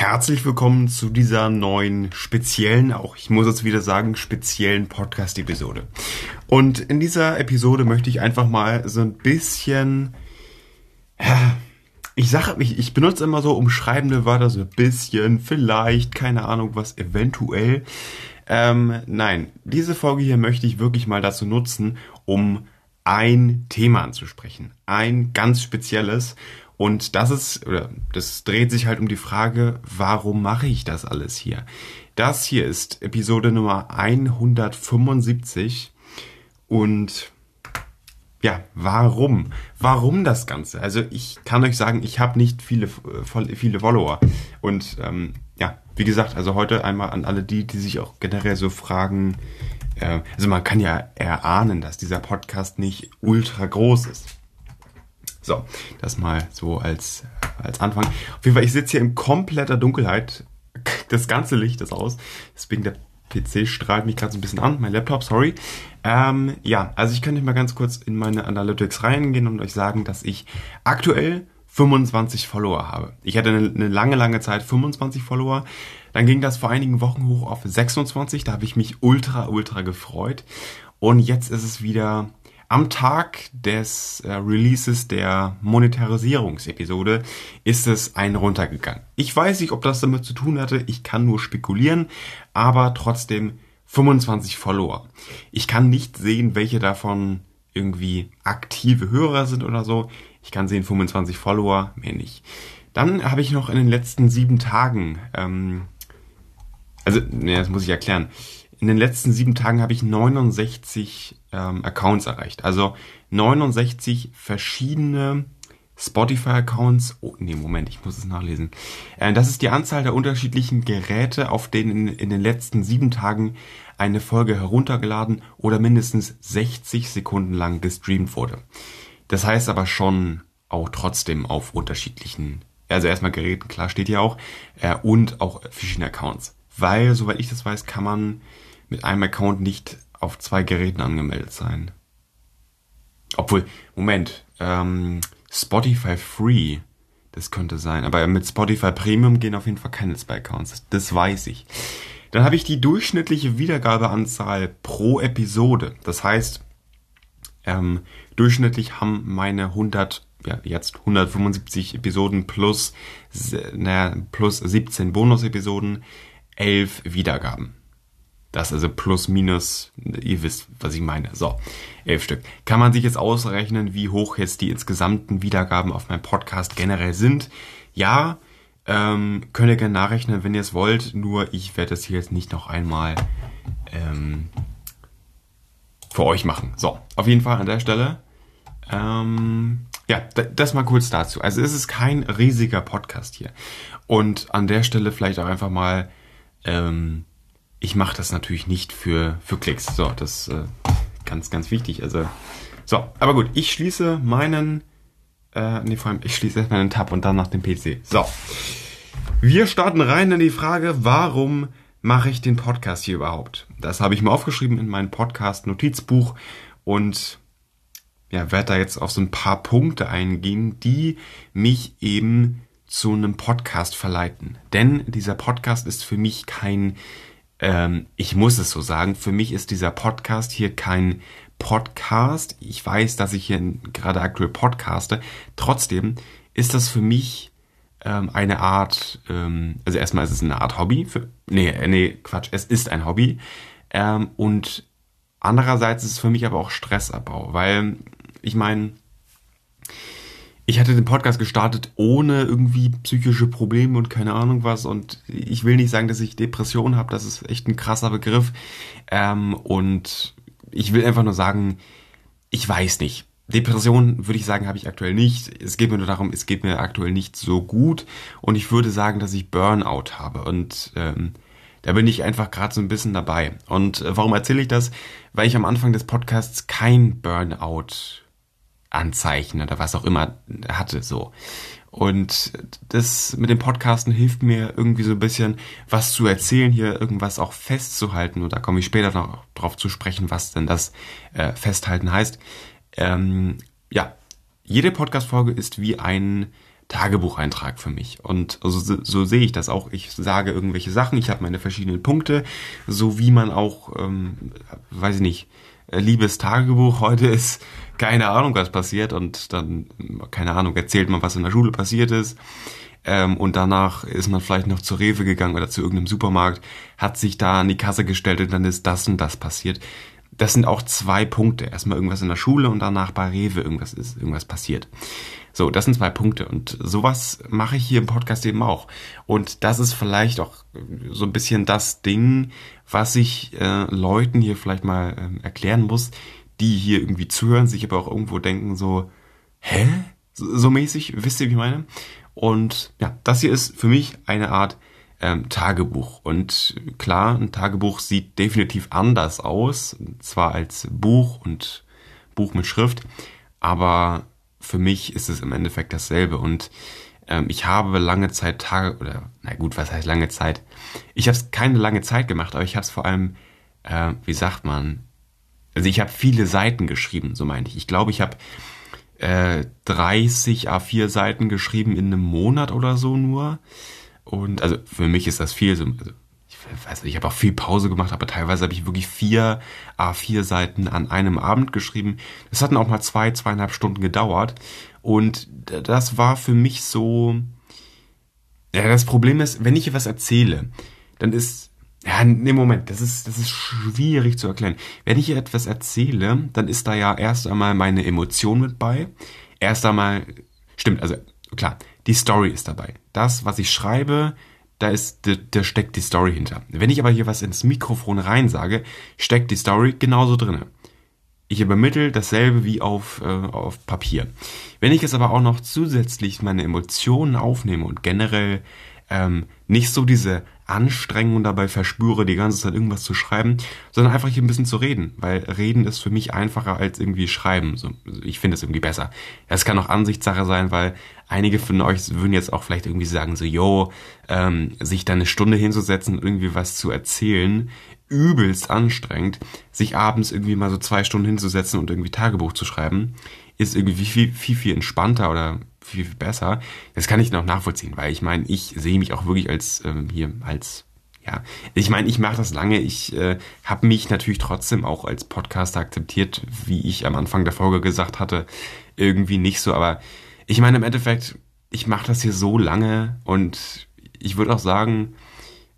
Herzlich willkommen zu dieser neuen speziellen, auch ich muss es wieder sagen, speziellen Podcast-Episode. Und in dieser Episode möchte ich einfach mal so ein bisschen, ich sage, ich, ich benutze immer so umschreibende Wörter, so ein bisschen, vielleicht, keine Ahnung, was eventuell. Ähm, nein, diese Folge hier möchte ich wirklich mal dazu nutzen, um ein Thema anzusprechen. Ein ganz spezielles. Und das ist, oder das dreht sich halt um die Frage, warum mache ich das alles hier? Das hier ist Episode Nummer 175 und ja, warum? Warum das Ganze? Also ich kann euch sagen, ich habe nicht viele, viele Follower. Und ähm, ja, wie gesagt, also heute einmal an alle die, die sich auch generell so fragen, äh, also man kann ja erahnen, dass dieser Podcast nicht ultra groß ist. So, das mal so als, als Anfang. Auf jeden Fall, ich sitze hier in kompletter Dunkelheit. Das ganze Licht ist aus. Deswegen der PC strahlt mich gerade so ein bisschen an. Mein Laptop, sorry. Ähm, ja, also ich könnte mal ganz kurz in meine Analytics reingehen und euch sagen, dass ich aktuell 25 Follower habe. Ich hatte eine, eine lange, lange Zeit 25 Follower. Dann ging das vor einigen Wochen hoch auf 26. Da habe ich mich ultra, ultra gefreut. Und jetzt ist es wieder am Tag des äh, Releases der Monetarisierungsepisode ist es ein runtergegangen. Ich weiß nicht, ob das damit zu tun hatte, ich kann nur spekulieren, aber trotzdem 25 Follower. Ich kann nicht sehen, welche davon irgendwie aktive Hörer sind oder so. Ich kann sehen 25 Follower, mehr nicht. Dann habe ich noch in den letzten sieben Tagen, ähm, also, ne, das muss ich erklären in den letzten sieben Tagen habe ich 69 ähm, Accounts erreicht. Also 69 verschiedene Spotify-Accounts. Oh, nee, Moment, ich muss es nachlesen. Äh, das ist die Anzahl der unterschiedlichen Geräte, auf denen in, in den letzten sieben Tagen eine Folge heruntergeladen oder mindestens 60 Sekunden lang gestreamt wurde. Das heißt aber schon auch trotzdem auf unterschiedlichen, also erstmal Geräten, klar steht ja auch, äh, und auch verschiedene Accounts. Weil, soweit ich das weiß, kann man mit einem Account nicht auf zwei Geräten angemeldet sein. Obwohl, Moment, ähm, Spotify Free, das könnte sein. Aber mit Spotify Premium gehen auf jeden Fall keine zwei Accounts. Das, weiß ich. Dann habe ich die durchschnittliche Wiedergabeanzahl pro Episode. Das heißt, ähm, durchschnittlich haben meine 100, ja, jetzt 175 Episoden plus, naja, plus 17 Bonus-Episoden, 11 Wiedergaben. Das also plus minus, ihr wisst, was ich meine. So, elf Stück. Kann man sich jetzt ausrechnen, wie hoch jetzt die insgesamten Wiedergaben auf meinem Podcast generell sind? Ja, ähm, könnt ihr gerne nachrechnen, wenn ihr es wollt. Nur ich werde es hier jetzt nicht noch einmal ähm, für euch machen. So, auf jeden Fall an der Stelle. Ähm, ja, das mal kurz dazu. Also es ist kein riesiger Podcast hier. Und an der Stelle vielleicht auch einfach mal ähm, ich mache das natürlich nicht für, für Klicks. So, das äh, ganz, ganz wichtig. Also, so, aber gut, ich schließe meinen, äh, nee, vor allem, ich schließe den Tab und dann nach dem PC. So. Wir starten rein in die Frage, warum mache ich den Podcast hier überhaupt? Das habe ich mir aufgeschrieben in meinem Podcast-Notizbuch und ja, werde da jetzt auf so ein paar Punkte eingehen, die mich eben zu einem Podcast verleiten. Denn dieser Podcast ist für mich kein ähm, ich muss es so sagen, für mich ist dieser Podcast hier kein Podcast. Ich weiß, dass ich hier gerade aktuell podcaste. Trotzdem ist das für mich ähm, eine Art, ähm, also erstmal ist es eine Art Hobby. Für, nee, äh, nee, Quatsch, es ist ein Hobby. Ähm, und andererseits ist es für mich aber auch Stressabbau, weil ich meine, ich hatte den Podcast gestartet ohne irgendwie psychische Probleme und keine Ahnung was. Und ich will nicht sagen, dass ich Depression habe, das ist echt ein krasser Begriff. Ähm, und ich will einfach nur sagen, ich weiß nicht. Depression würde ich sagen, habe ich aktuell nicht. Es geht mir nur darum, es geht mir aktuell nicht so gut. Und ich würde sagen, dass ich Burnout habe. Und ähm, da bin ich einfach gerade so ein bisschen dabei. Und äh, warum erzähle ich das? Weil ich am Anfang des Podcasts kein Burnout Anzeichen oder was auch immer hatte, so. Und das mit dem Podcasten hilft mir irgendwie so ein bisschen, was zu erzählen, hier irgendwas auch festzuhalten. Und da komme ich später noch drauf zu sprechen, was denn das äh, Festhalten heißt. Ähm, ja, jede Podcast-Folge ist wie ein Tagebucheintrag für mich. Und so, so sehe ich das auch. Ich sage irgendwelche Sachen, ich habe meine verschiedenen Punkte, so wie man auch, ähm, weiß ich nicht, äh, liebes Tagebuch, heute ist keine Ahnung, was passiert und dann, keine Ahnung, erzählt man, was in der Schule passiert ist. Ähm, und danach ist man vielleicht noch zur Rewe gegangen oder zu irgendeinem Supermarkt, hat sich da an die Kasse gestellt und dann ist das und das passiert. Das sind auch zwei Punkte. Erstmal irgendwas in der Schule und danach bei Rewe irgendwas ist, irgendwas passiert. So, das sind zwei Punkte. Und sowas mache ich hier im Podcast eben auch. Und das ist vielleicht auch so ein bisschen das Ding, was ich äh, Leuten hier vielleicht mal äh, erklären muss, die hier irgendwie zuhören, sich aber auch irgendwo denken so, hä? So, so mäßig, wisst ihr, wie ich meine? Und ja, das hier ist für mich eine Art ähm, Tagebuch. Und klar, ein Tagebuch sieht definitiv anders aus, zwar als Buch und Buch mit Schrift, aber für mich ist es im Endeffekt dasselbe. Und ähm, ich habe lange Zeit Tage, oder na gut, was heißt lange Zeit? Ich habe es keine lange Zeit gemacht, aber ich habe es vor allem, äh, wie sagt man, also ich habe viele Seiten geschrieben, so meinte ich. Ich glaube, ich habe äh, 30 A4 Seiten geschrieben in einem Monat oder so nur. Und also für mich ist das viel. So, also ich weiß nicht, ich habe auch viel Pause gemacht, aber teilweise habe ich wirklich vier A4 Seiten an einem Abend geschrieben. Das hat dann auch mal zwei, zweieinhalb Stunden gedauert. Und das war für mich so. Ja, das Problem ist, wenn ich hier was erzähle, dann ist. Ja, nee, Moment, das ist, das ist schwierig zu erklären. Wenn ich hier etwas erzähle, dann ist da ja erst einmal meine Emotion mit bei. Erst einmal, stimmt, also klar, die Story ist dabei. Das, was ich schreibe, da ist, da, da steckt die Story hinter. Wenn ich aber hier was ins Mikrofon rein sage, steckt die Story genauso drinne. Ich übermittel dasselbe wie auf, äh, auf Papier. Wenn ich jetzt aber auch noch zusätzlich meine Emotionen aufnehme und generell ähm, nicht so diese Anstrengung dabei verspüre, die ganze Zeit irgendwas zu schreiben, sondern einfach hier ein bisschen zu reden, weil reden ist für mich einfacher als irgendwie schreiben. So, ich finde es irgendwie besser. Es kann auch Ansichtssache sein, weil einige von euch würden jetzt auch vielleicht irgendwie sagen, so, yo, ähm, sich da eine Stunde hinzusetzen und irgendwie was zu erzählen, übelst anstrengend, sich abends irgendwie mal so zwei Stunden hinzusetzen und irgendwie Tagebuch zu schreiben, ist irgendwie viel, viel, viel entspannter oder viel, viel besser. Das kann ich noch nachvollziehen, weil ich meine, ich sehe mich auch wirklich als ähm, hier als ja, ich meine, ich mache das lange. Ich äh, habe mich natürlich trotzdem auch als Podcaster akzeptiert, wie ich am Anfang der Folge gesagt hatte, irgendwie nicht so. Aber ich meine, im Endeffekt, ich mache das hier so lange und ich würde auch sagen,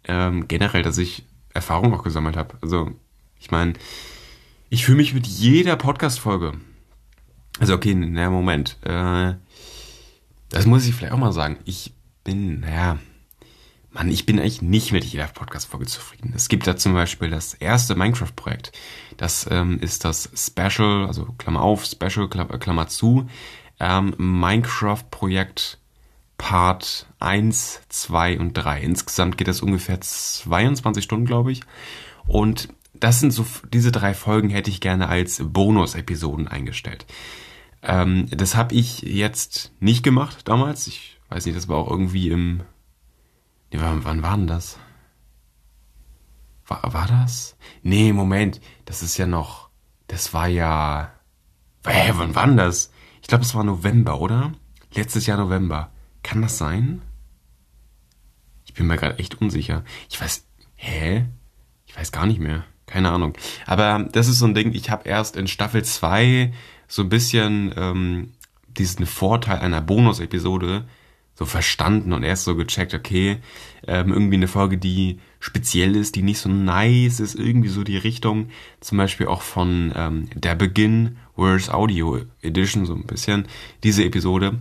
ähm, generell, dass ich Erfahrung auch gesammelt habe. Also, ich meine, ich fühle mich mit jeder Podcast-Folge. Also, okay, na Moment. Äh, das muss ich vielleicht auch mal sagen. Ich bin, naja, Mann, ich bin eigentlich nicht mit jeder Podcast-Folge zufrieden. Es gibt da zum Beispiel das erste Minecraft-Projekt. Das ähm, ist das Special, also Klammer auf, Special, Klammer zu, ähm, Minecraft-Projekt Part 1, 2 und 3. Insgesamt geht das ungefähr 22 Stunden, glaube ich. Und das sind so, diese drei Folgen hätte ich gerne als Bonus-Episoden eingestellt. Ähm, das habe ich jetzt nicht gemacht damals. Ich weiß nicht, das war auch irgendwie im. Nee, wann, wann war denn das? War, war das? Nee, Moment. Das ist ja noch. Das war ja. Hä, wann war denn das? Ich glaube, es war November, oder? Letztes Jahr November. Kann das sein? Ich bin mir gerade echt unsicher. Ich weiß. Hä? Ich weiß gar nicht mehr. Keine Ahnung. Aber das ist so ein Ding, ich habe erst in Staffel 2 so ein bisschen ähm, diesen Vorteil einer Bonus-Episode so verstanden und erst so gecheckt, okay, ähm, irgendwie eine Folge, die speziell ist, die nicht so nice ist, irgendwie so die Richtung, zum Beispiel auch von ähm, Der Beginn Words Audio Edition, so ein bisschen, diese Episode,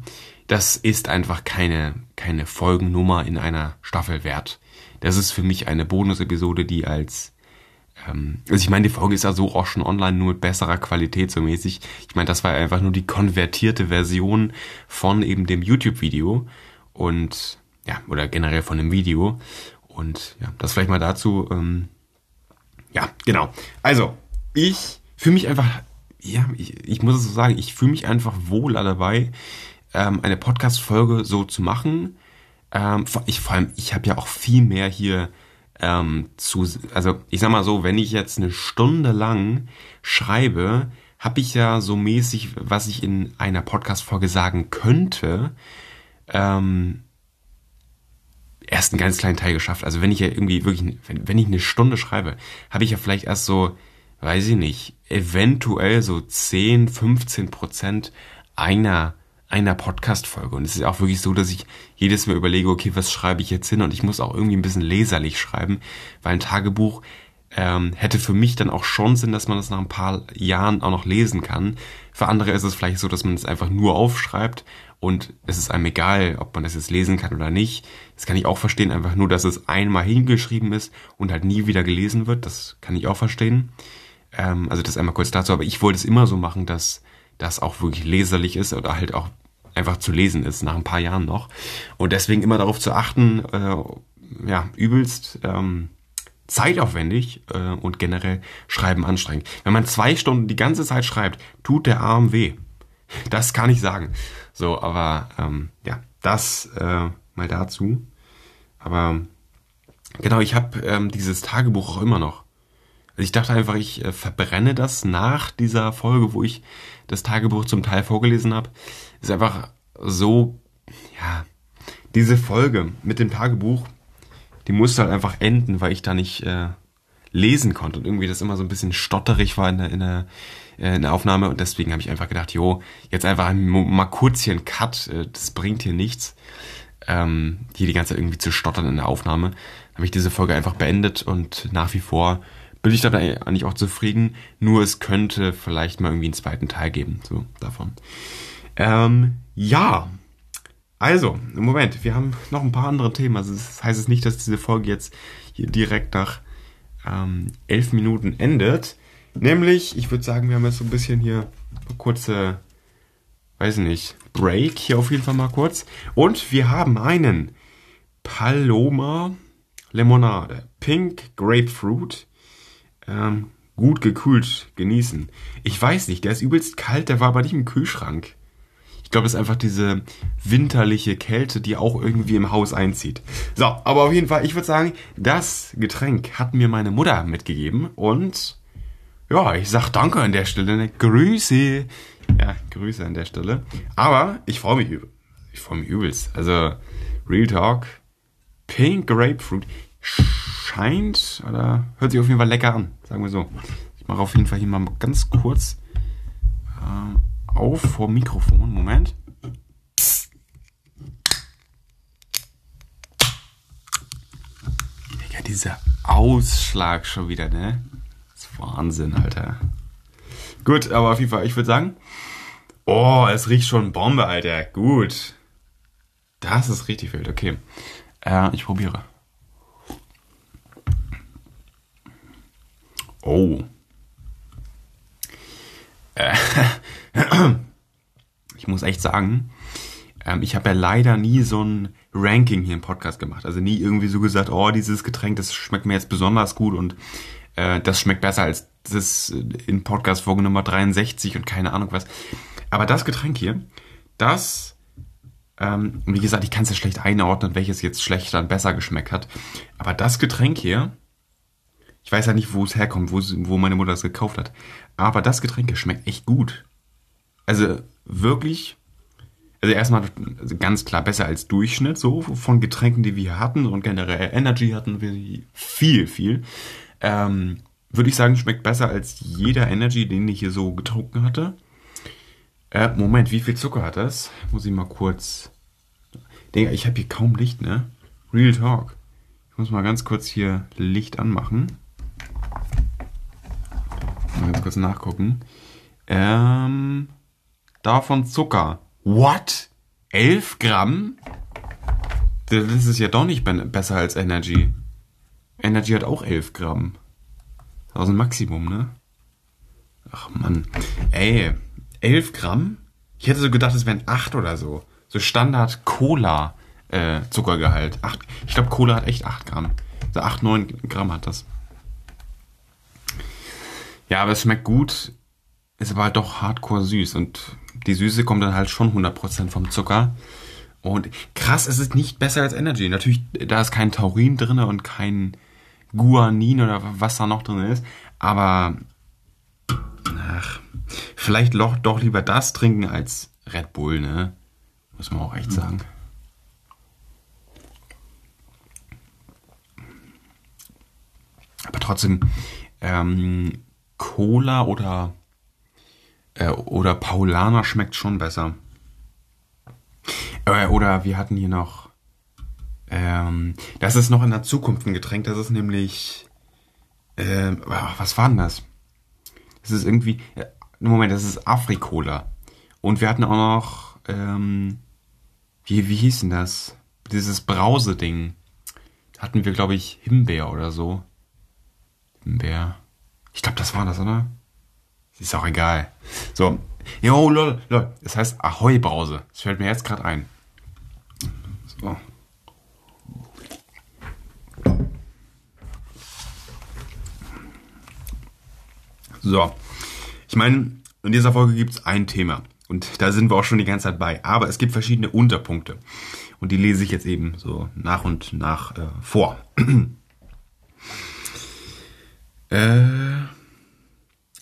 das ist einfach keine, keine Folgennummer in einer Staffel wert. Das ist für mich eine Bonus-Episode, die als also ich meine, die Folge ist ja so auch schon online, nur mit besserer Qualität so mäßig. Ich meine, das war einfach nur die konvertierte Version von eben dem YouTube-Video und ja, oder generell von dem Video. Und ja, das vielleicht mal dazu. Ähm, ja, genau. Also, ich fühle mich einfach, ja, ich, ich muss es so sagen, ich fühle mich einfach wohler dabei, ähm, eine Podcast-Folge so zu machen. Ähm, ich, vor allem, ich habe ja auch viel mehr hier ähm, zu, also ich sag mal so, wenn ich jetzt eine Stunde lang schreibe, habe ich ja so mäßig, was ich in einer Podcast-Folge sagen könnte, ähm, erst einen ganz kleinen Teil geschafft. Also wenn ich ja irgendwie wirklich, wenn, wenn ich eine Stunde schreibe, habe ich ja vielleicht erst so, weiß ich nicht, eventuell so 10, 15 Prozent einer einer Podcast-Folge. Und es ist auch wirklich so, dass ich jedes Mal überlege, okay, was schreibe ich jetzt hin? Und ich muss auch irgendwie ein bisschen leserlich schreiben, weil ein Tagebuch ähm, hätte für mich dann auch schon Sinn, dass man das nach ein paar Jahren auch noch lesen kann. Für andere ist es vielleicht so, dass man es einfach nur aufschreibt und es ist einem egal, ob man das jetzt lesen kann oder nicht. Das kann ich auch verstehen, einfach nur, dass es einmal hingeschrieben ist und halt nie wieder gelesen wird. Das kann ich auch verstehen. Ähm, also das einmal kurz dazu, aber ich wollte es immer so machen, dass das auch wirklich leserlich ist oder halt auch einfach zu lesen ist, nach ein paar Jahren noch. Und deswegen immer darauf zu achten, äh, ja, übelst ähm, zeitaufwendig äh, und generell Schreiben anstrengend. Wenn man zwei Stunden die ganze Zeit schreibt, tut der Arm weh. Das kann ich sagen. So, aber ähm, ja, das äh, mal dazu. Aber genau, ich habe ähm, dieses Tagebuch auch immer noch. Also ich dachte einfach, ich äh, verbrenne das nach dieser Folge, wo ich das Tagebuch zum Teil vorgelesen habe. Ist einfach so, ja, diese Folge mit dem Tagebuch, die musste halt einfach enden, weil ich da nicht äh, lesen konnte und irgendwie das immer so ein bisschen stotterig war in der, in der, äh, in der Aufnahme und deswegen habe ich einfach gedacht, jo, jetzt einfach mal kurz hier ein Cut, äh, das bringt hier nichts, ähm, hier die ganze Zeit irgendwie zu stottern in der Aufnahme. Habe ich diese Folge einfach beendet und nach wie vor bin ich dabei eigentlich auch zufrieden, nur es könnte vielleicht mal irgendwie einen zweiten Teil geben, so davon. Ähm, ja, also, im Moment, wir haben noch ein paar andere Themen. Also das heißt es nicht, dass diese Folge jetzt hier direkt nach ähm, elf Minuten endet. Nämlich, ich würde sagen, wir haben jetzt so ein bisschen hier eine kurze, weiß nicht, Break hier auf jeden Fall mal kurz. Und wir haben einen Paloma Limonade. Pink Grapefruit. Ähm, gut gekühlt genießen. Ich weiß nicht, der ist übelst kalt, der war aber nicht im Kühlschrank. Ich glaube, es ist einfach diese winterliche Kälte, die auch irgendwie im Haus einzieht. So, aber auf jeden Fall, ich würde sagen, das Getränk hat mir meine Mutter mitgegeben und ja, ich sag danke an der Stelle. Ne? Grüße. Ja, Grüße an der Stelle. Aber ich freue mich übel. Ich freue mich übelst. Also, Real Talk. Pink Grapefruit scheint oder hört sich auf jeden Fall lecker an. Sagen wir so. Ich mache auf jeden Fall hier mal ganz kurz äh, auf vor Mikrofon. Moment. Ja, dieser Ausschlag schon wieder, ne? Das ist Wahnsinn, Alter. Gut, aber auf jeden Fall, ich würde sagen, oh, es riecht schon Bombe, Alter. Gut. Das ist richtig wild, okay. Äh, ich probiere. Oh. Äh, ich muss echt sagen, ähm, ich habe ja leider nie so ein Ranking hier im Podcast gemacht. Also nie irgendwie so gesagt, oh, dieses Getränk, das schmeckt mir jetzt besonders gut und äh, das schmeckt besser als das in Podcast Folge Nummer 63 und keine Ahnung was. Aber das Getränk hier, das, ähm, wie gesagt, ich kann es ja schlecht einordnen, welches jetzt schlechter und besser geschmeckt hat. Aber das Getränk hier, ich weiß ja nicht, wo es herkommt, wo, wo meine Mutter es gekauft hat. Aber das Getränk schmeckt echt gut. Also wirklich, also erstmal ganz klar besser als Durchschnitt so von Getränken, die wir hatten und generell Energy hatten wir viel, viel. Ähm, Würde ich sagen, schmeckt besser als jeder Energy, den ich hier so getrunken hatte. Äh, Moment, wie viel Zucker hat das? Muss ich mal kurz. Digga, ich habe hier kaum Licht, ne? Real Talk. Ich muss mal ganz kurz hier Licht anmachen. Mal ganz kurz nachgucken. Ähm, davon Zucker. What? 11 Gramm? Das ist ja doch nicht besser als Energy. Energy hat auch 11 Gramm. Das ist ein Maximum, ne? Ach Mann. Ey, 11 Gramm? Ich hätte so gedacht, es wären 8 oder so. So Standard Cola äh, Zuckergehalt. 8, ich glaube, Cola hat echt 8 Gramm. So 8, 9 Gramm hat das. Ja, aber es schmeckt gut, ist aber halt doch hardcore süß und die Süße kommt dann halt schon 100% vom Zucker. Und krass, es ist nicht besser als Energy. Natürlich, da ist kein Taurin drin und kein Guanin oder was da noch drin ist. Aber ach, vielleicht doch, doch lieber das trinken als Red Bull, ne? Muss man auch echt hm. sagen. Aber trotzdem, ähm, Cola oder äh, oder Paulaner schmeckt schon besser. Äh, oder wir hatten hier noch ähm, das ist noch in der Zukunft ein Getränk, das ist nämlich äh, was war denn das? Das ist irgendwie äh, Moment, das ist Afrikola. Und wir hatten auch noch ähm, wie wie hieß denn das? Dieses Brause-Ding. Hatten wir, glaube ich, Himbeer oder so. Himbeer. Ich glaube, das war das, oder? Ist auch egal. So. Jo, lol, lol. Das heißt Ahoi-Brause. Das fällt mir jetzt gerade ein. So. So. Ich meine, in dieser Folge gibt es ein Thema. Und da sind wir auch schon die ganze Zeit bei. Aber es gibt verschiedene Unterpunkte. Und die lese ich jetzt eben so nach und nach äh, vor. äh,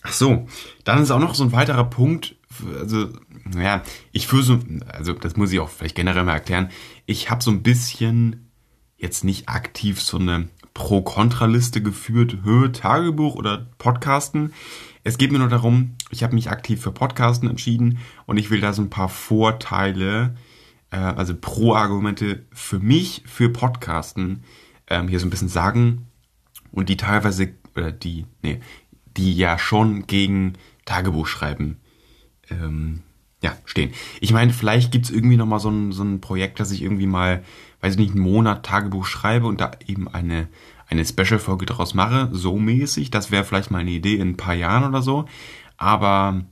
ach so, dann ist auch noch so ein weiterer Punkt. Also, naja, ich führe so, also das muss ich auch vielleicht generell mal erklären. Ich habe so ein bisschen jetzt nicht aktiv so eine Pro-Kontra-Liste geführt, Höhe, Tagebuch oder Podcasten. Es geht mir nur darum, ich habe mich aktiv für Podcasten entschieden und ich will da so ein paar Vorteile, äh, also Pro-Argumente für mich, für Podcasten ähm, hier so ein bisschen sagen und die teilweise, oder die, nee, die ja schon gegen Tagebuchschreiben ähm, ja, stehen. Ich meine, vielleicht gibt's irgendwie nochmal so ein, so ein Projekt, dass ich irgendwie mal, weiß ich nicht, einen Monat Tagebuch schreibe und da eben eine, eine Special-Folge draus mache, so mäßig. Das wäre vielleicht mal eine Idee in ein paar Jahren oder so. Aber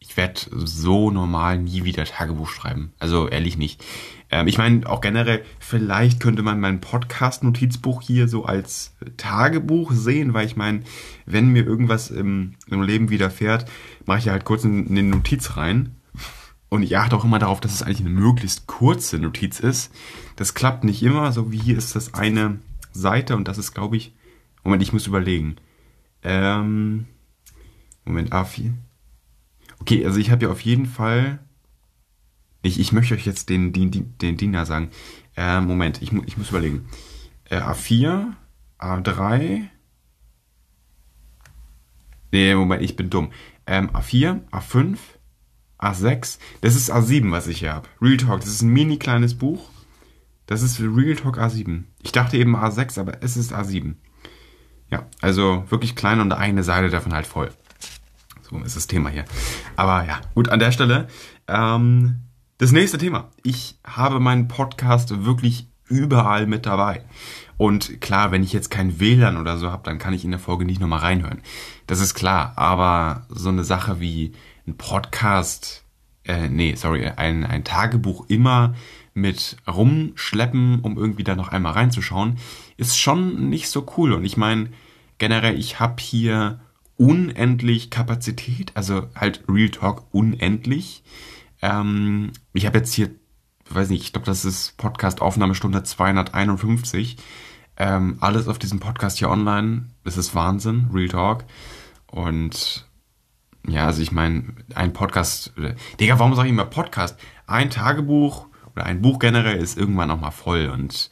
ich werde so normal nie wieder Tagebuch schreiben. Also ehrlich nicht. Ähm, ich meine, auch generell, vielleicht könnte man mein Podcast-Notizbuch hier so als Tagebuch sehen, weil ich meine, wenn mir irgendwas im, im Leben widerfährt, mache ich halt kurz eine Notiz rein. Und ich achte auch immer darauf, dass es eigentlich eine möglichst kurze Notiz ist. Das klappt nicht immer, so wie hier ist das eine Seite und das ist, glaube ich. Moment, ich muss überlegen. Ähm, Moment, A4. Okay, also ich habe ja auf jeden Fall. Ich, ich möchte euch jetzt den, den, den Diener sagen. Äh, Moment, ich, ich muss überlegen. Äh, A4, A3. Nee, Moment, ich bin dumm. Ähm, A4, A5, A6. Das ist A7, was ich hier habe. Real Talk, das ist ein mini kleines Buch. Das ist Real Talk A7. Ich dachte eben A6, aber es ist A7. Ja, also wirklich klein und eine Seite davon halt voll. So ist das Thema hier. Aber ja, gut, an der Stelle. Ähm, das nächste Thema. Ich habe meinen Podcast wirklich überall mit dabei. Und klar, wenn ich jetzt kein WLAN oder so habe, dann kann ich in der Folge nicht nochmal reinhören. Das ist klar. Aber so eine Sache wie ein Podcast, äh, nee, sorry, ein, ein Tagebuch immer mit rumschleppen, um irgendwie da noch einmal reinzuschauen, ist schon nicht so cool. Und ich meine, generell, ich habe hier unendlich Kapazität, also halt Real Talk unendlich. Ähm, ich habe jetzt hier, weiß nicht, ich glaube, das ist Podcast-Aufnahmestunde 251. Ähm, alles auf diesem Podcast hier online. Das ist Wahnsinn, Real Talk. Und ja, also ich meine, ein Podcast, Digga, warum sage ich immer Podcast? Ein Tagebuch oder ein Buch generell ist irgendwann auch mal voll und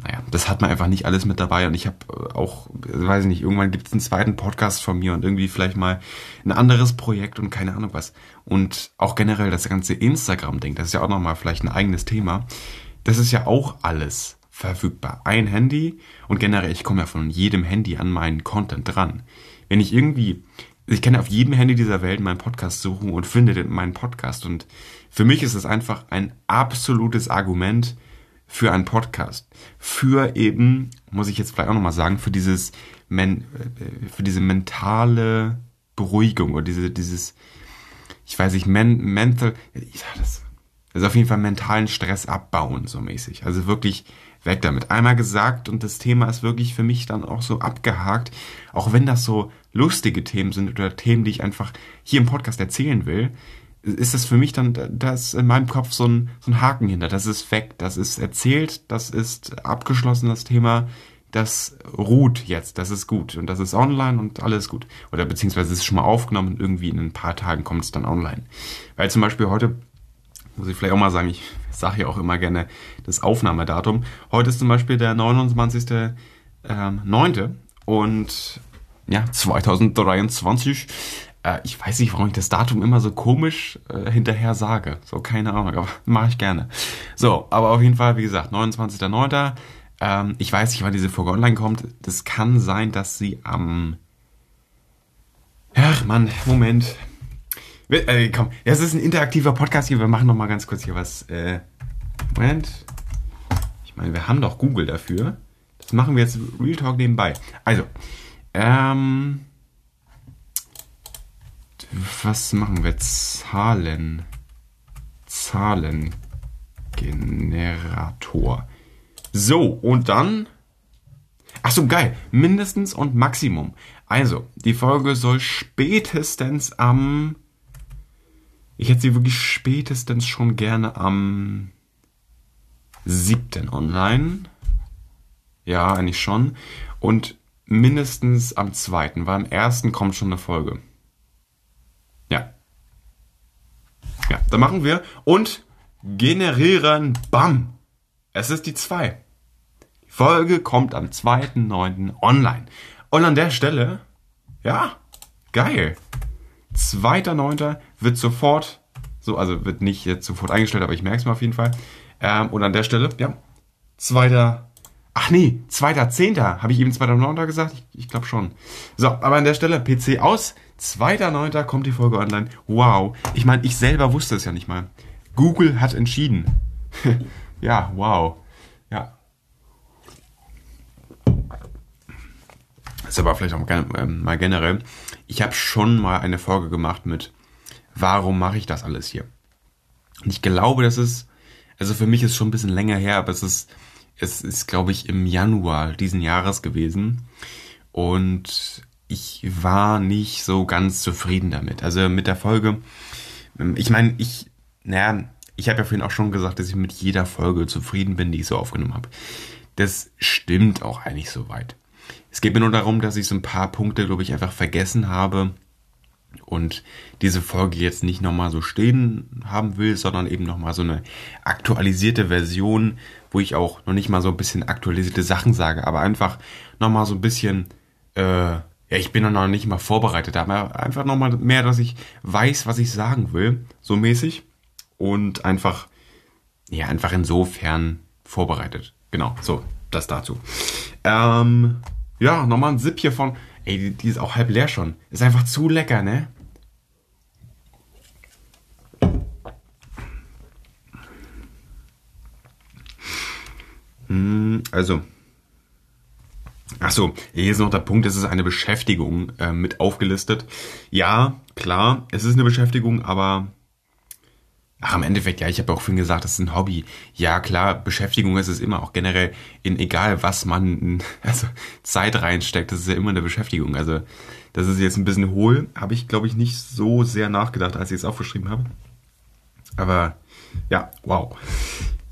naja, das hat man einfach nicht alles mit dabei und ich habe auch, weiß ich nicht, irgendwann gibt es einen zweiten Podcast von mir und irgendwie vielleicht mal ein anderes Projekt und keine Ahnung was. Und auch generell das ganze Instagram-Ding, das ist ja auch nochmal vielleicht ein eigenes Thema. Das ist ja auch alles verfügbar. Ein Handy und generell, ich komme ja von jedem Handy an meinen Content dran. Wenn ich irgendwie, ich kann auf jedem Handy dieser Welt meinen Podcast suchen und finde meinen Podcast und für mich ist es einfach ein absolutes Argument für einen Podcast. Für eben, muss ich jetzt vielleicht auch nochmal sagen, für dieses, men, äh, für diese mentale Beruhigung oder diese, dieses, ich weiß nicht, men, mental, ja, das, also auf jeden Fall mentalen Stress abbauen, so mäßig. Also wirklich weg damit. Einmal gesagt und das Thema ist wirklich für mich dann auch so abgehakt. Auch wenn das so lustige Themen sind oder Themen, die ich einfach hier im Podcast erzählen will, ist das für mich dann, da ist in meinem Kopf so ein, so ein Haken hinter. Das ist weg, das ist erzählt, das ist abgeschlossen, das Thema. Das ruht jetzt, das ist gut. Und das ist online und alles gut. Oder beziehungsweise es ist schon mal aufgenommen und irgendwie in ein paar Tagen kommt es dann online. Weil zum Beispiel heute, muss ich vielleicht auch mal sagen, ich sage ja auch immer gerne das Aufnahmedatum. Heute ist zum Beispiel der 29.9. Ähm, und ja, 2023. Äh, ich weiß nicht, warum ich das Datum immer so komisch äh, hinterher sage. So, keine Ahnung, aber mache ich gerne. So, aber auf jeden Fall, wie gesagt, 29.09. Ähm, ich weiß nicht, wann diese Folge online kommt. Das kann sein, dass sie am... Ach, Mann, Moment. Äh, komm, das ist ein interaktiver Podcast hier. Wir machen noch mal ganz kurz hier was. Äh, Moment. Ich meine, wir haben doch Google dafür. Das machen wir jetzt Real Talk nebenbei. Also, ähm, was machen wir? Zahlen. Zahlengenerator. So, und dann. Ach so, geil. Mindestens und Maximum. Also, die Folge soll spätestens am. Ich hätte sie wirklich spätestens schon gerne am 7. online. Ja, eigentlich schon. Und mindestens am 2., weil am 1. kommt schon eine Folge. Ja. Ja, da machen wir und generieren. Bam! Es ist die 2. Die Folge kommt am 2.9. online. Und an der Stelle, ja, geil. 2.9. wird sofort, so, also wird nicht jetzt sofort eingestellt, aber ich merke es mal auf jeden Fall. Ähm, und an der Stelle, ja, 2. Ach nee, 2.10. Habe ich eben 2.9. gesagt? Ich, ich glaube schon. So, aber an der Stelle PC aus. 2.9. kommt die Folge online. Wow. Ich meine, ich selber wusste es ja nicht mal. Google hat entschieden. ja, wow. Ja. Das ist aber vielleicht auch ähm, mal generell. Ich habe schon mal eine Folge gemacht mit, warum mache ich das alles hier? Und ich glaube, das ist, also für mich ist schon ein bisschen länger her, aber es ist es ist, glaube ich, im Januar diesen Jahres gewesen. Und ich war nicht so ganz zufrieden damit. Also mit der Folge. Ähm, ich meine, ich, naja, ich habe ja vorhin auch schon gesagt, dass ich mit jeder Folge zufrieden bin, die ich so aufgenommen habe. Das stimmt auch eigentlich soweit. Es geht mir nur darum, dass ich so ein paar Punkte, glaube ich, einfach vergessen habe und diese Folge jetzt nicht nochmal so stehen haben will, sondern eben nochmal so eine aktualisierte Version, wo ich auch noch nicht mal so ein bisschen aktualisierte Sachen sage, aber einfach nochmal so ein bisschen, äh, ja, ich bin noch nicht mal vorbereitet, aber einfach nochmal mehr, dass ich weiß, was ich sagen will, so mäßig und einfach, ja, einfach insofern vorbereitet. Genau, so, das dazu. Ähm, ja, nochmal ein Sip hier von, ey, die, die ist auch halb leer schon. Ist einfach zu lecker, ne? Hm, also, Achso, hier ist noch der Punkt, es ist eine Beschäftigung äh, mit aufgelistet. Ja, klar, es ist eine Beschäftigung, aber ach, im Endeffekt, ja, ich habe auch vorhin gesagt, das ist ein Hobby. Ja, klar, Beschäftigung ist es immer, auch generell in egal was man also Zeit reinsteckt, das ist ja immer eine Beschäftigung. Also, das ist jetzt ein bisschen hohl, habe ich, glaube ich, nicht so sehr nachgedacht, als ich es aufgeschrieben habe. Aber ja, wow.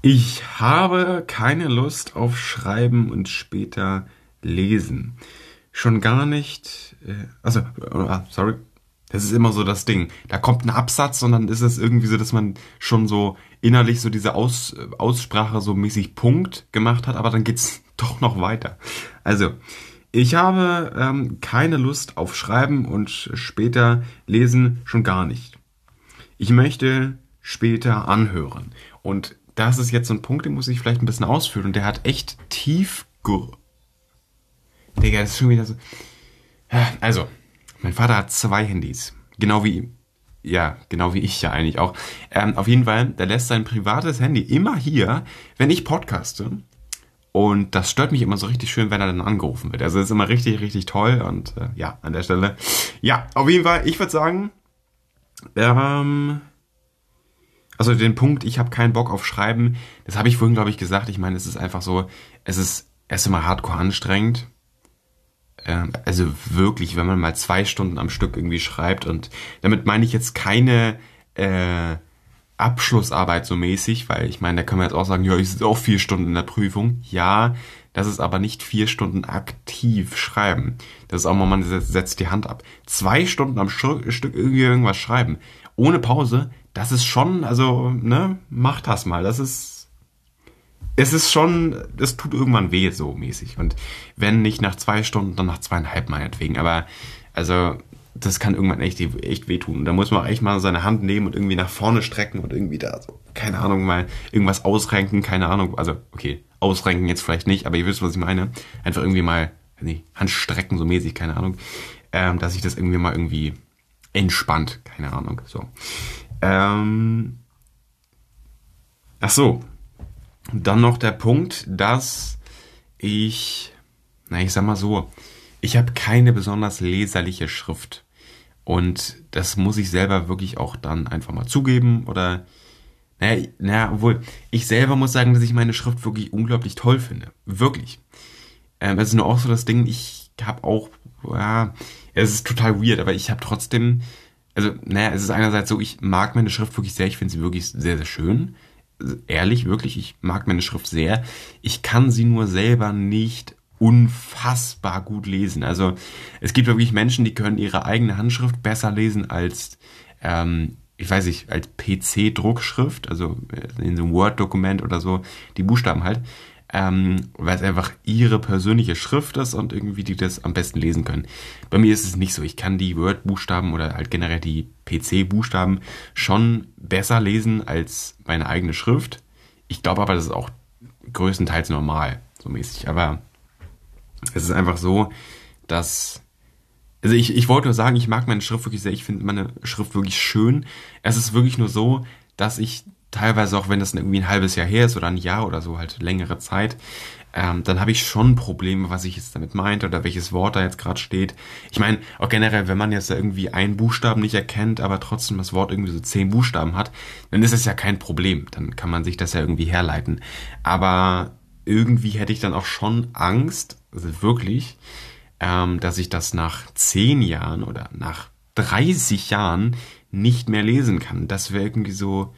Ich habe keine Lust auf Schreiben und später Lesen. Schon gar nicht. Äh, also, äh, sorry. Das ist immer so das Ding. Da kommt ein Absatz und dann ist es irgendwie so, dass man schon so innerlich so diese Aus, Aussprache so mäßig Punkt gemacht hat, aber dann geht's doch noch weiter. Also, ich habe ähm, keine Lust auf Schreiben und später Lesen schon gar nicht. Ich möchte später anhören. Und das ist jetzt so ein Punkt, den muss ich vielleicht ein bisschen ausführen. Und der hat echt tief. Digga, das ist schon wieder so. Also, mein Vater hat zwei Handys. Genau wie. Ja, genau wie ich ja eigentlich auch. Ähm, auf jeden Fall, der lässt sein privates Handy immer hier, wenn ich podcaste. Und das stört mich immer so richtig schön, wenn er dann angerufen wird. Also das ist immer richtig, richtig toll. Und äh, ja, an der Stelle. Ja, auf jeden Fall, ich würde sagen, ähm, also den Punkt, ich habe keinen Bock auf Schreiben, das habe ich vorhin, glaube ich, gesagt. Ich meine, es ist einfach so, es ist erst einmal hardcore anstrengend. Ähm, also wirklich, wenn man mal zwei Stunden am Stück irgendwie schreibt und damit meine ich jetzt keine äh, Abschlussarbeit so mäßig, weil ich meine, da kann man jetzt auch sagen, ja, ich sitze auch vier Stunden in der Prüfung. Ja, das ist aber nicht vier Stunden aktiv schreiben. Das ist auch mal, man setzt die Hand ab. Zwei Stunden am Stück irgendwie irgendwas schreiben. Ohne Pause, das ist schon, also, ne, mach das mal. Das ist, es ist schon, es tut irgendwann weh, so mäßig. Und wenn nicht nach zwei Stunden, dann nach zweieinhalb meinetwegen. Aber, also, das kann irgendwann echt, echt wehtun. Da muss man echt mal seine Hand nehmen und irgendwie nach vorne strecken und irgendwie da so, keine Ahnung, mal irgendwas ausrenken, keine Ahnung. Also, okay, ausrenken jetzt vielleicht nicht, aber ihr wisst, was ich meine. Einfach irgendwie mal, nee, Hand strecken, so mäßig, keine Ahnung. Ähm, dass sich das irgendwie mal irgendwie entspannt, keine Ahnung, so. Ähm, ach so, dann noch der Punkt, dass ich, na, ich sag mal so, ich habe keine besonders leserliche Schrift. Und das muss ich selber wirklich auch dann einfach mal zugeben oder naja, naja, obwohl ich selber muss sagen, dass ich meine Schrift wirklich unglaublich toll finde. Wirklich. Ähm, es ist nur auch so das Ding, ich habe auch, ja, es ist total weird, aber ich habe trotzdem, also, naja, es ist einerseits so, ich mag meine Schrift wirklich sehr, ich finde sie wirklich sehr, sehr schön ehrlich, wirklich, ich mag meine Schrift sehr. Ich kann sie nur selber nicht unfassbar gut lesen. Also es gibt wirklich Menschen, die können ihre eigene Handschrift besser lesen als, ähm, ich weiß nicht, als PC-Druckschrift, also in so einem Word-Dokument oder so, die Buchstaben halt ähm, weil es einfach ihre persönliche Schrift ist und irgendwie die das am besten lesen können. Bei mir ist es nicht so. Ich kann die Word-Buchstaben oder halt generell die PC-Buchstaben schon besser lesen als meine eigene Schrift. Ich glaube aber, das ist auch größtenteils normal, so mäßig. Aber es ist einfach so, dass also ich, ich wollte nur sagen, ich mag meine Schrift wirklich sehr. Ich finde meine Schrift wirklich schön. Es ist wirklich nur so, dass ich teilweise auch wenn das irgendwie ein halbes Jahr her ist oder ein Jahr oder so, halt längere Zeit, ähm, dann habe ich schon Probleme, was ich jetzt damit meinte oder welches Wort da jetzt gerade steht. Ich meine, auch generell, wenn man jetzt irgendwie einen Buchstaben nicht erkennt, aber trotzdem das Wort irgendwie so zehn Buchstaben hat, dann ist es ja kein Problem. Dann kann man sich das ja irgendwie herleiten. Aber irgendwie hätte ich dann auch schon Angst, also wirklich, ähm, dass ich das nach zehn Jahren oder nach 30 Jahren nicht mehr lesen kann. Das wäre irgendwie so,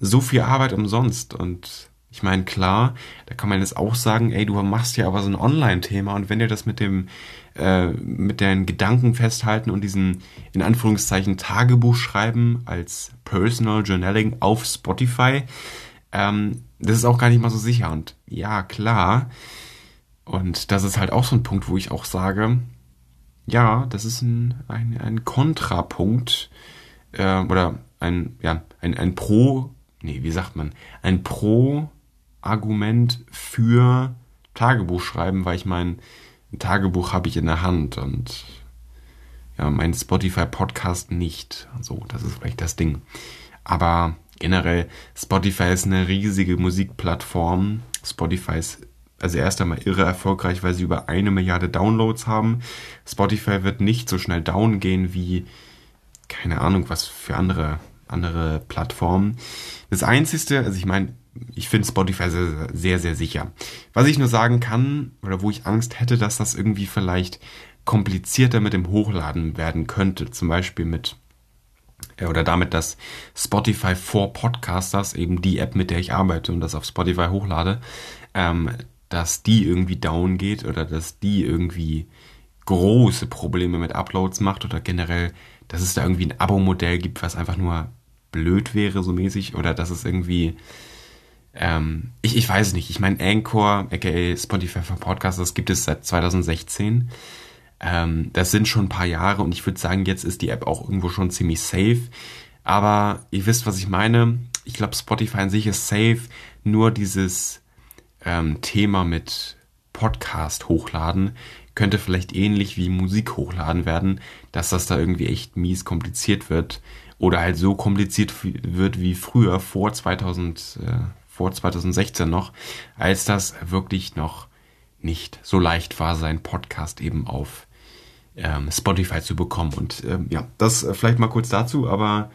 so viel Arbeit umsonst. Und ich meine, klar, da kann man jetzt auch sagen, ey, du machst ja aber so ein Online-Thema und wenn dir das mit dem, äh, mit deinen Gedanken festhalten und diesen, in Anführungszeichen, Tagebuch schreiben als Personal Journaling auf Spotify, ähm, das ist auch gar nicht mal so sicher. Und ja, klar. Und das ist halt auch so ein Punkt, wo ich auch sage, ja, das ist ein, ein, ein Kontrapunkt äh, oder ein, ja, ein, ein Pro nee, wie sagt man, ein Pro-Argument für Tagebuch schreiben, weil ich mein Tagebuch habe ich in der Hand und ja, mein Spotify-Podcast nicht. So, das ist vielleicht das Ding. Aber generell, Spotify ist eine riesige Musikplattform. Spotify ist also erst einmal irre erfolgreich, weil sie über eine Milliarde Downloads haben. Spotify wird nicht so schnell down gehen wie, keine Ahnung, was für andere andere Plattformen. Das Einzige, also ich meine, ich finde Spotify sehr, sehr, sehr sicher. Was ich nur sagen kann, oder wo ich Angst hätte, dass das irgendwie vielleicht komplizierter mit dem Hochladen werden könnte, zum Beispiel mit äh, oder damit, dass Spotify for Podcasters, eben die App, mit der ich arbeite und das auf Spotify hochlade, ähm, dass die irgendwie down geht oder dass die irgendwie große Probleme mit Uploads macht oder generell, dass es da irgendwie ein Abo-Modell gibt, was einfach nur blöd wäre, so mäßig, oder dass es irgendwie, ähm, ich, ich weiß nicht. Ich meine, Anchor, aka Spotify for Podcasts, das gibt es seit 2016. Ähm, das sind schon ein paar Jahre und ich würde sagen, jetzt ist die App auch irgendwo schon ziemlich safe. Aber ihr wisst, was ich meine. Ich glaube, Spotify an sich ist safe. Nur dieses ähm, Thema mit Podcast hochladen könnte vielleicht ähnlich wie Musik hochladen werden, dass das da irgendwie echt mies kompliziert wird oder halt so kompliziert wird wie früher vor 2000 äh, vor 2016 noch, als das wirklich noch nicht so leicht war, seinen Podcast eben auf ähm, Spotify zu bekommen. Und ähm, ja, das äh, vielleicht mal kurz dazu, aber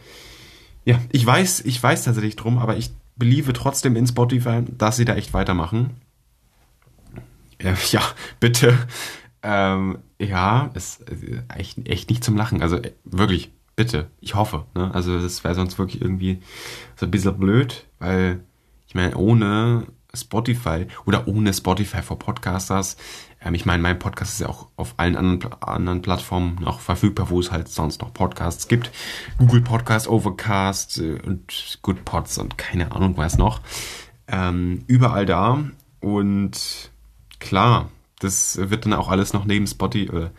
ja, ich weiß, ich weiß tatsächlich drum, aber ich beliebe trotzdem in Spotify, dass sie da echt weitermachen. Äh, ja, bitte. Ähm, ja, ist äh, echt, echt nicht zum Lachen. Also äh, wirklich, bitte, ich hoffe. Ne? Also das wäre sonst wirklich irgendwie so ein bisschen blöd, weil ich meine, ohne Spotify oder ohne Spotify for Podcasters, ähm, ich meine, mein Podcast ist ja auch auf allen anderen, anderen Plattformen noch verfügbar, wo es halt sonst noch Podcasts gibt. Google Podcast, Overcast äh, und Good Pods und keine Ahnung was noch. ähm, überall da. Und klar, das wird dann auch alles noch neben Spotify oder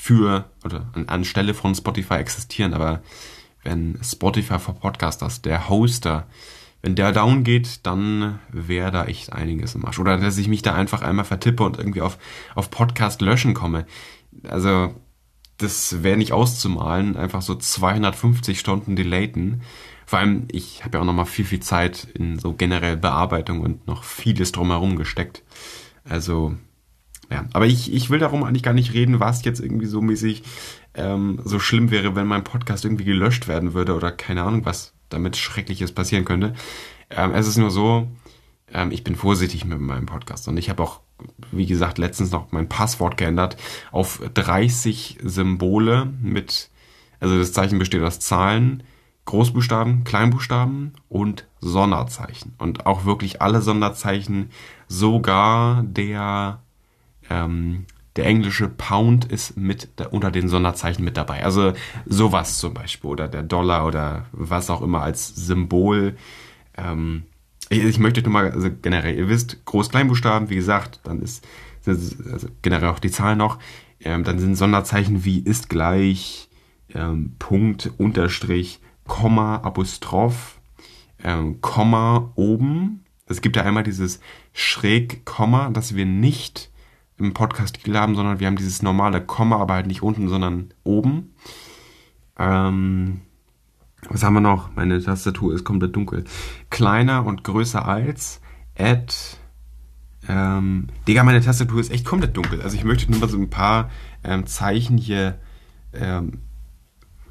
für oder anstelle von Spotify existieren. Aber wenn Spotify for Podcasters, der Hoster, wenn der down geht, dann wäre da echt einiges im Arsch. Oder dass ich mich da einfach einmal vertippe und irgendwie auf, auf Podcast löschen komme. Also, das wäre nicht auszumalen. Einfach so 250 Stunden delaten. Vor allem, ich habe ja auch nochmal viel, viel Zeit in so generell Bearbeitung und noch vieles drumherum gesteckt. Also, ja. Aber ich, ich will darum eigentlich gar nicht reden, was jetzt irgendwie so mäßig ähm, so schlimm wäre, wenn mein Podcast irgendwie gelöscht werden würde oder keine Ahnung, was damit Schreckliches passieren könnte. Ähm, es ist nur so, ähm, ich bin vorsichtig mit meinem Podcast und ich habe auch, wie gesagt, letztens noch mein Passwort geändert auf 30 Symbole mit, also das Zeichen besteht aus Zahlen, Großbuchstaben, Kleinbuchstaben und Sonderzeichen. Und auch wirklich alle Sonderzeichen, sogar der ähm, der englische Pound ist mit unter den Sonderzeichen mit dabei. Also sowas zum Beispiel oder der Dollar oder was auch immer als Symbol. Ähm, ich, ich, möchte nur mal, also generell, ihr wisst, Groß-Kleinbuchstaben, wie gesagt, dann ist also generell auch die Zahl noch. Ähm, dann sind Sonderzeichen wie ist gleich, ähm, Punkt, Unterstrich, Komma, Apostroph, ähm, Komma oben. Es gibt ja einmal dieses Schräg-Komma, das wir nicht im Podcast-Titel haben, sondern wir haben dieses normale Komma, aber halt nicht unten, sondern oben. Ähm, was haben wir noch? Meine Tastatur ist komplett dunkel. Kleiner und größer als add. Ähm, Digga, meine Tastatur ist echt komplett dunkel. Also ich möchte nur mal so ein paar ähm, Zeichen hier ähm,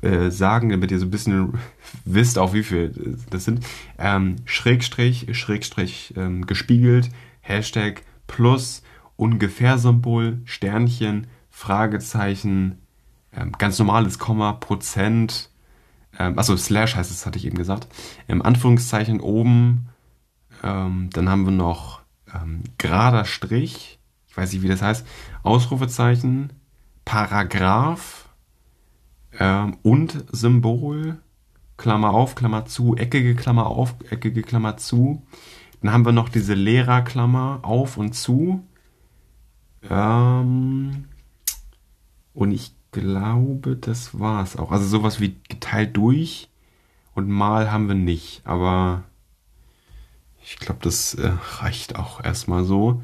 äh, sagen, damit ihr so ein bisschen wisst, auch wie viel das sind. Ähm, Schrägstrich, Schrägstrich ähm, gespiegelt, Hashtag plus Ungefähr-Symbol, Sternchen, Fragezeichen, ähm, ganz normales Komma, Prozent, ähm, also Slash heißt es, hatte ich eben gesagt, im Anführungszeichen oben, ähm, dann haben wir noch ähm, gerader Strich, ich weiß nicht, wie das heißt, Ausrufezeichen, Paragraph ähm, und Symbol, Klammer auf, Klammer zu, eckige Klammer auf, eckige Klammer zu. Dann haben wir noch diese Lehrerklammer auf und zu. Ähm, und ich glaube, das war's auch. Also sowas wie geteilt durch und mal haben wir nicht. Aber ich glaube, das äh, reicht auch erstmal so.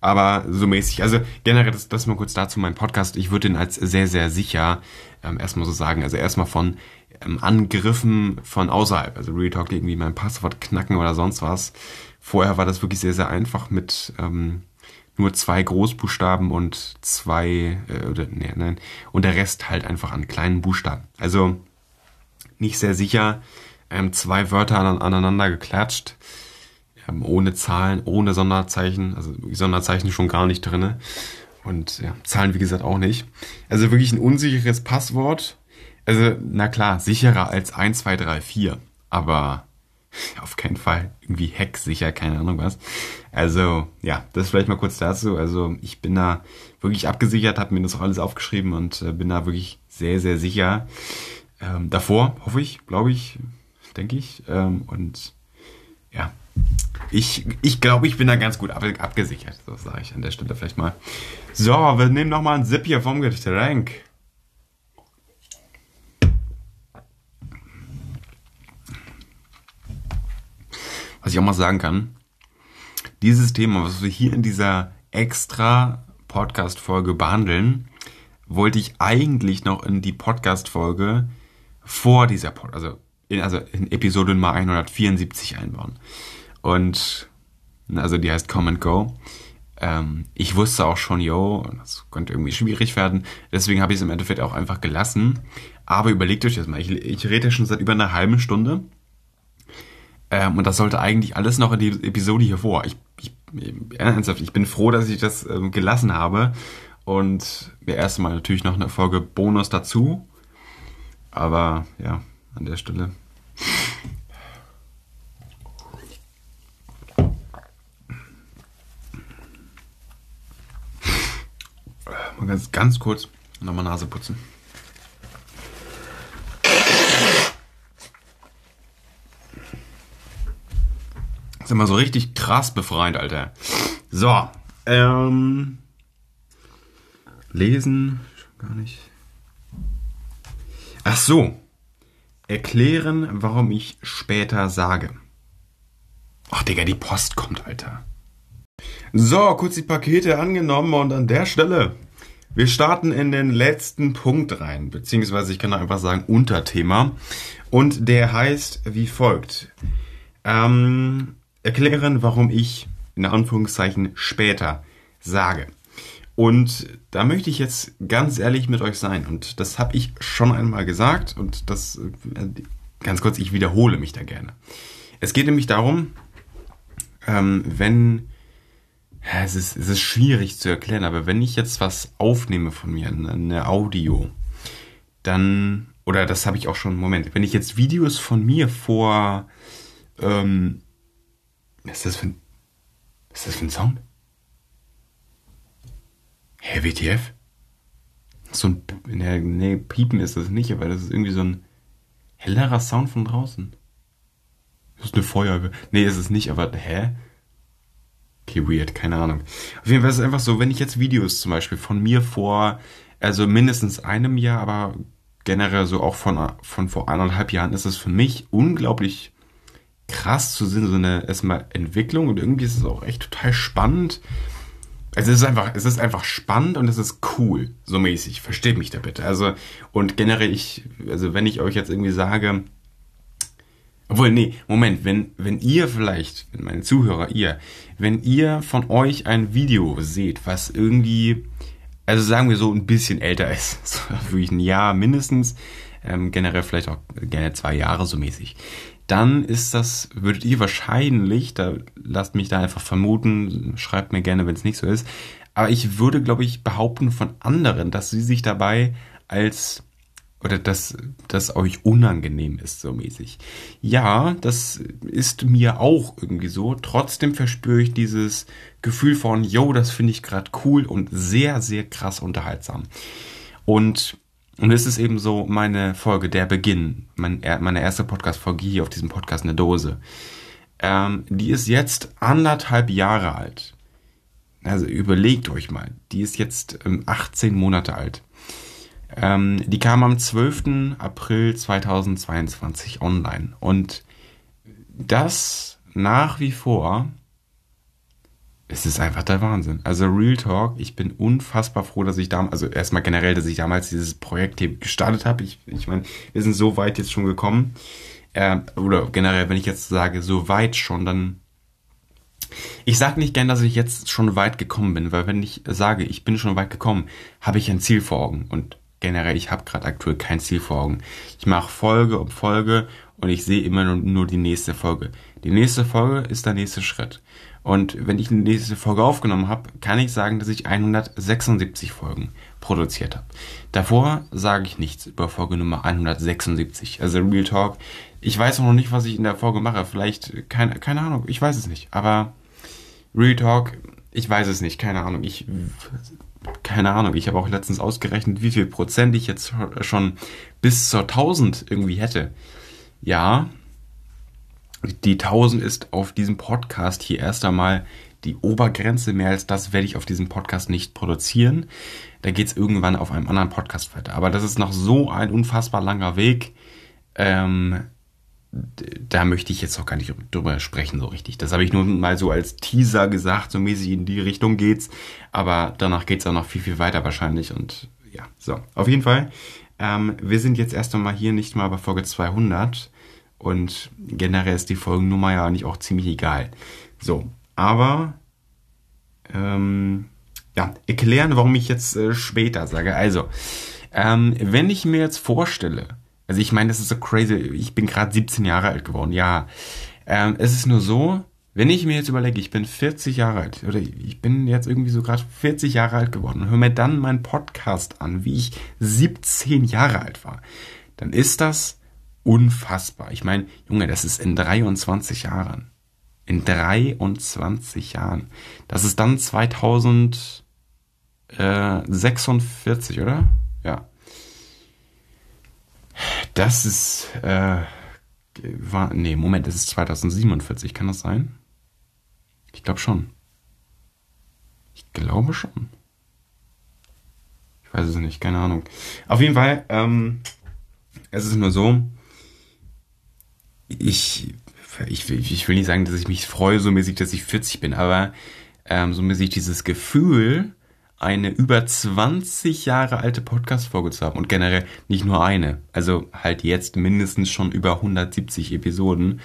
Aber so mäßig. Also generell, das, das mal kurz dazu mein Podcast. Ich würde ihn als sehr, sehr sicher ähm, erstmal so sagen. Also erstmal von ähm, Angriffen von außerhalb. Also Real Talk irgendwie mein Passwort knacken oder sonst was. Vorher war das wirklich sehr, sehr einfach mit ähm, nur zwei Großbuchstaben und zwei, äh, oder, nee, nein, und der Rest halt einfach an kleinen Buchstaben. Also nicht sehr sicher, ähm, zwei Wörter aneinander geklatscht, ähm, ohne Zahlen, ohne Sonderzeichen, also Sonderzeichen schon gar nicht drinne und ja, Zahlen wie gesagt auch nicht. Also wirklich ein unsicheres Passwort. Also, na klar, sicherer als 1, 2, 3, 4, aber auf keinen Fall irgendwie hacksicher, keine Ahnung was. Also, ja, das vielleicht mal kurz dazu. Also, ich bin da wirklich abgesichert, habe mir das auch alles aufgeschrieben und äh, bin da wirklich sehr, sehr sicher. Ähm, davor, hoffe ich, glaube ich, denke ich. Ähm, und ja, ich, ich glaube, ich bin da ganz gut ab, abgesichert. So sage ich an der Stelle vielleicht mal. So, wir nehmen nochmal einen Sip hier vom Getränk. Was ich auch mal sagen kann, dieses Thema, was wir hier in dieser extra Podcast-Folge behandeln, wollte ich eigentlich noch in die Podcast-Folge vor dieser, Pod also in, also in Episode Nummer 174 einbauen. Und, also die heißt Come and Go. Ähm, ich wusste auch schon, yo, das könnte irgendwie schwierig werden. Deswegen habe ich es im Endeffekt auch einfach gelassen. Aber überlegt euch das mal. Ich, ich rede schon seit über einer halben Stunde ähm, und das sollte eigentlich alles noch in die Episode hier vor. Ich, ich, ernsthaft, ich bin froh, dass ich das ähm, gelassen habe. Und ja, erstmal natürlich noch eine Folge Bonus dazu. Aber ja, an der Stelle. Mal ganz, ganz kurz nochmal Nase putzen. Immer so richtig krass befreiend, Alter. So, ähm, lesen, gar nicht. Ach so, erklären, warum ich später sage. Ach, Digga, die Post kommt, Alter. So, kurz die Pakete angenommen und an der Stelle. Wir starten in den letzten Punkt rein, beziehungsweise ich kann einfach sagen Unterthema. Und der heißt wie folgt. Ähm, erklären, warum ich in Anführungszeichen später sage. Und da möchte ich jetzt ganz ehrlich mit euch sein. Und das habe ich schon einmal gesagt. Und das, äh, ganz kurz, ich wiederhole mich da gerne. Es geht nämlich darum, ähm, wenn es ist, es ist schwierig zu erklären, aber wenn ich jetzt was aufnehme von mir, eine Audio, dann, oder das habe ich auch schon, Moment, wenn ich jetzt Videos von mir vor, ähm, was ist das für ein, was ist das für ein Sound? Hä, WTF? So ein, ne, nee, Piepen ist das nicht, aber das ist irgendwie so ein hellerer Sound von draußen. Das ist eine Feuerwehr. Nee, ist es nicht, aber, hä? Okay, weird, keine Ahnung. Auf jeden Fall ist es einfach so, wenn ich jetzt Videos zum Beispiel von mir vor, also mindestens einem Jahr, aber generell so auch von, von vor eineinhalb Jahren, ist es für mich unglaublich krass zu sehen, so eine erstmal Entwicklung und irgendwie ist es auch echt total spannend. Also es ist einfach, es ist einfach spannend und es ist cool, so mäßig. Versteht mich da bitte. Also, und generell ich, also wenn ich euch jetzt irgendwie sage, obwohl, nee, Moment, wenn, wenn ihr vielleicht, wenn meine Zuhörer, ihr, wenn ihr von euch ein Video seht, was irgendwie, also sagen wir so ein bisschen älter ist, so wirklich ein Jahr mindestens, ähm, generell vielleicht auch gerne zwei Jahre so mäßig, dann ist das, würdet ihr wahrscheinlich, da lasst mich da einfach vermuten, schreibt mir gerne, wenn es nicht so ist, aber ich würde, glaube ich, behaupten von anderen, dass sie sich dabei als oder dass das euch unangenehm ist, so mäßig. Ja, das ist mir auch irgendwie so. Trotzdem verspüre ich dieses Gefühl von, yo, das finde ich gerade cool und sehr, sehr krass unterhaltsam. Und, und es ist eben so meine Folge, der Beginn, mein, meine erste Podcast-Folge hier auf diesem Podcast eine Dose. Ähm, die ist jetzt anderthalb Jahre alt. Also überlegt euch mal, die ist jetzt ähm, 18 Monate alt. Ähm, die kam am 12. April 2022 online. Und das nach wie vor, es ist einfach der Wahnsinn. Also Real Talk, ich bin unfassbar froh, dass ich damals, also erstmal generell, dass ich damals dieses Projekt hier gestartet habe. Ich, ich meine, wir sind so weit jetzt schon gekommen. Äh, oder generell, wenn ich jetzt sage, so weit schon, dann ich sage nicht gern, dass ich jetzt schon weit gekommen bin, weil wenn ich sage, ich bin schon weit gekommen, habe ich ein Ziel vor Augen. Und generell, ich habe gerade aktuell kein Ziel vor Augen. Ich mache Folge um Folge und ich sehe immer nur, nur die nächste Folge. Die nächste Folge ist der nächste Schritt. Und wenn ich die nächste Folge aufgenommen habe, kann ich sagen, dass ich 176 Folgen produziert habe. Davor sage ich nichts über Folge Nummer 176. Also Real Talk. Ich weiß noch nicht, was ich in der Folge mache. Vielleicht, keine, keine Ahnung, ich weiß es nicht. Aber Real Talk, ich weiß es nicht, keine Ahnung. Ich keine Ahnung, ich habe auch letztens ausgerechnet, wie viel Prozent ich jetzt schon bis zur 1000 irgendwie hätte. Ja, die 1000 ist auf diesem Podcast hier erst einmal die Obergrenze. Mehr als das werde ich auf diesem Podcast nicht produzieren. Da geht es irgendwann auf einem anderen Podcast weiter. Aber das ist noch so ein unfassbar langer Weg. Ähm, da möchte ich jetzt auch gar nicht drüber sprechen so richtig. Das habe ich nur mal so als Teaser gesagt, so mäßig in die Richtung geht's. Aber danach geht's auch noch viel, viel weiter wahrscheinlich. Und ja, so. Auf jeden Fall, ähm, wir sind jetzt erst einmal hier nicht mal bei Folge 200. Und generell ist die Folgennummer ja eigentlich auch ziemlich egal. So, aber ähm, ja, erklären, warum ich jetzt äh, später sage. Also, ähm, wenn ich mir jetzt vorstelle, also ich meine, das ist so crazy. Ich bin gerade 17 Jahre alt geworden. Ja, ähm, es ist nur so, wenn ich mir jetzt überlege, ich bin 40 Jahre alt oder ich bin jetzt irgendwie so gerade 40 Jahre alt geworden und höre mir dann meinen Podcast an, wie ich 17 Jahre alt war, dann ist das unfassbar. Ich meine, Junge, das ist in 23 Jahren. In 23 Jahren. Das ist dann 2046, oder? Ja. Das ist, äh, war, nee, Moment, das ist 2047, kann das sein? Ich glaube schon. Ich glaube schon. Ich weiß es nicht, keine Ahnung. Auf jeden Fall, ähm, es ist nur so, ich, ich, ich will nicht sagen, dass ich mich freue, so mäßig, dass ich 40 bin, aber ähm, so mäßig dieses Gefühl, eine über 20 Jahre alte Podcast-Folge zu haben und generell nicht nur eine, also halt jetzt mindestens schon über 170 Episoden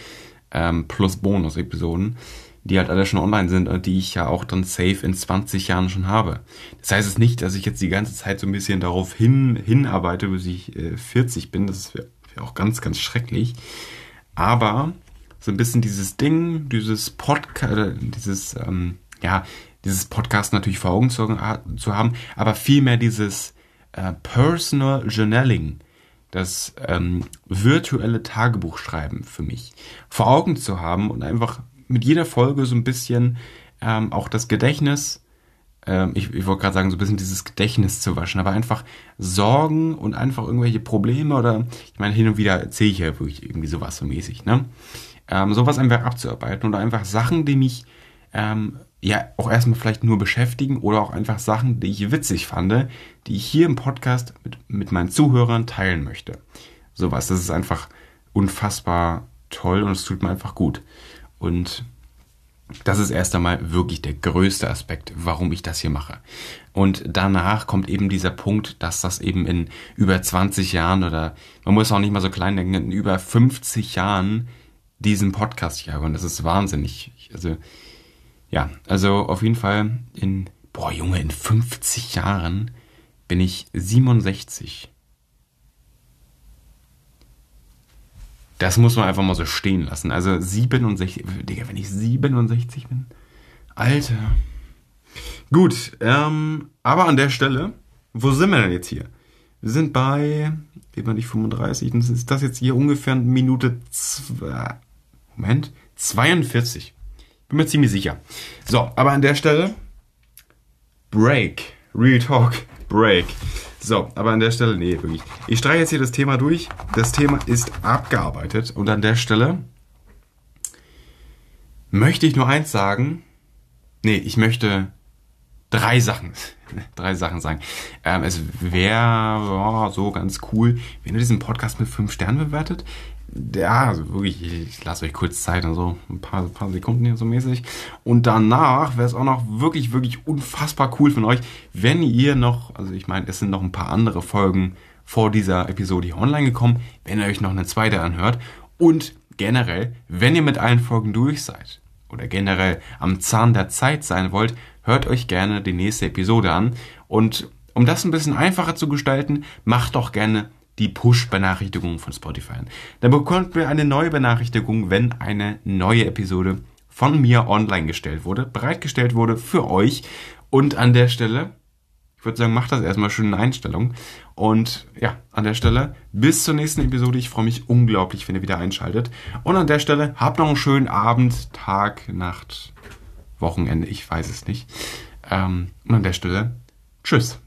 ähm, plus Bonus-Episoden, die halt alle schon online sind und die ich ja auch dann safe in 20 Jahren schon habe. Das heißt es nicht, dass ich jetzt die ganze Zeit so ein bisschen darauf hin, hinarbeite, bis ich äh, 40 bin. Das wäre wär auch ganz, ganz schrecklich. Aber so ein bisschen dieses Ding, dieses Podcast, dieses, ähm, ja, dieses Podcast natürlich vor Augen zu, zu haben, aber vielmehr dieses äh, Personal Journaling, das ähm, virtuelle Tagebuchschreiben für mich vor Augen zu haben und einfach mit jeder Folge so ein bisschen ähm, auch das Gedächtnis, ähm, ich, ich wollte gerade sagen, so ein bisschen dieses Gedächtnis zu waschen, aber einfach Sorgen und einfach irgendwelche Probleme oder, ich meine, hin und wieder erzähle ich ja wirklich irgendwie sowas so mäßig, ne? Ähm, sowas einfach abzuarbeiten oder einfach Sachen, die mich ähm, ja auch erstmal vielleicht nur beschäftigen oder auch einfach Sachen, die ich witzig fand, die ich hier im Podcast mit, mit meinen Zuhörern teilen möchte. Sowas, das ist einfach unfassbar toll und es tut mir einfach gut. Und das ist erst einmal wirklich der größte Aspekt, warum ich das hier mache. Und danach kommt eben dieser Punkt, dass das eben in über 20 Jahren oder man muss auch nicht mal so klein denken, in über 50 Jahren diesen Podcast hier habe. Und das ist wahnsinnig. Also ja, also auf jeden Fall in, boah Junge, in 50 Jahren bin ich 67. Das muss man einfach mal so stehen lassen. Also 67, Digga, wenn ich 67 bin. Alter. Gut, ähm, aber an der Stelle, wo sind wir denn jetzt hier? Wir sind bei, eben nicht 35, das ist das jetzt hier ungefähr Minute, zwei, Moment, 42. Bin mir ziemlich sicher. So, aber an der Stelle Break. Real Talk. Break. So, aber an der Stelle, nee, wirklich. Ich streiche jetzt hier das Thema durch. Das Thema ist abgearbeitet. Und an der Stelle möchte ich nur eins sagen. Nee, ich möchte drei Sachen, drei Sachen sagen. Ähm, es wäre oh, so ganz cool, wenn ihr diesen Podcast mit fünf Sternen bewertet ja, also wirklich, ich lasse euch kurz Zeit, also ein paar, paar Sekunden hier so mäßig. Und danach wäre es auch noch wirklich, wirklich unfassbar cool von euch, wenn ihr noch, also ich meine, es sind noch ein paar andere Folgen vor dieser Episode hier online gekommen, wenn ihr euch noch eine zweite anhört. Und generell, wenn ihr mit allen Folgen durch seid oder generell am Zahn der Zeit sein wollt, hört euch gerne die nächste Episode an. Und um das ein bisschen einfacher zu gestalten, macht doch gerne die Push-Benachrichtigung von Spotify an. Dann bekommt ihr eine neue Benachrichtigung, wenn eine neue Episode von mir online gestellt wurde, bereitgestellt wurde für euch. Und an der Stelle, ich würde sagen, macht das erstmal schön in Einstellung. Und ja, an der Stelle, bis zur nächsten Episode. Ich freue mich unglaublich, wenn ihr wieder einschaltet. Und an der Stelle, habt noch einen schönen Abend, Tag, Nacht, Wochenende, ich weiß es nicht. Ähm, und an der Stelle, tschüss.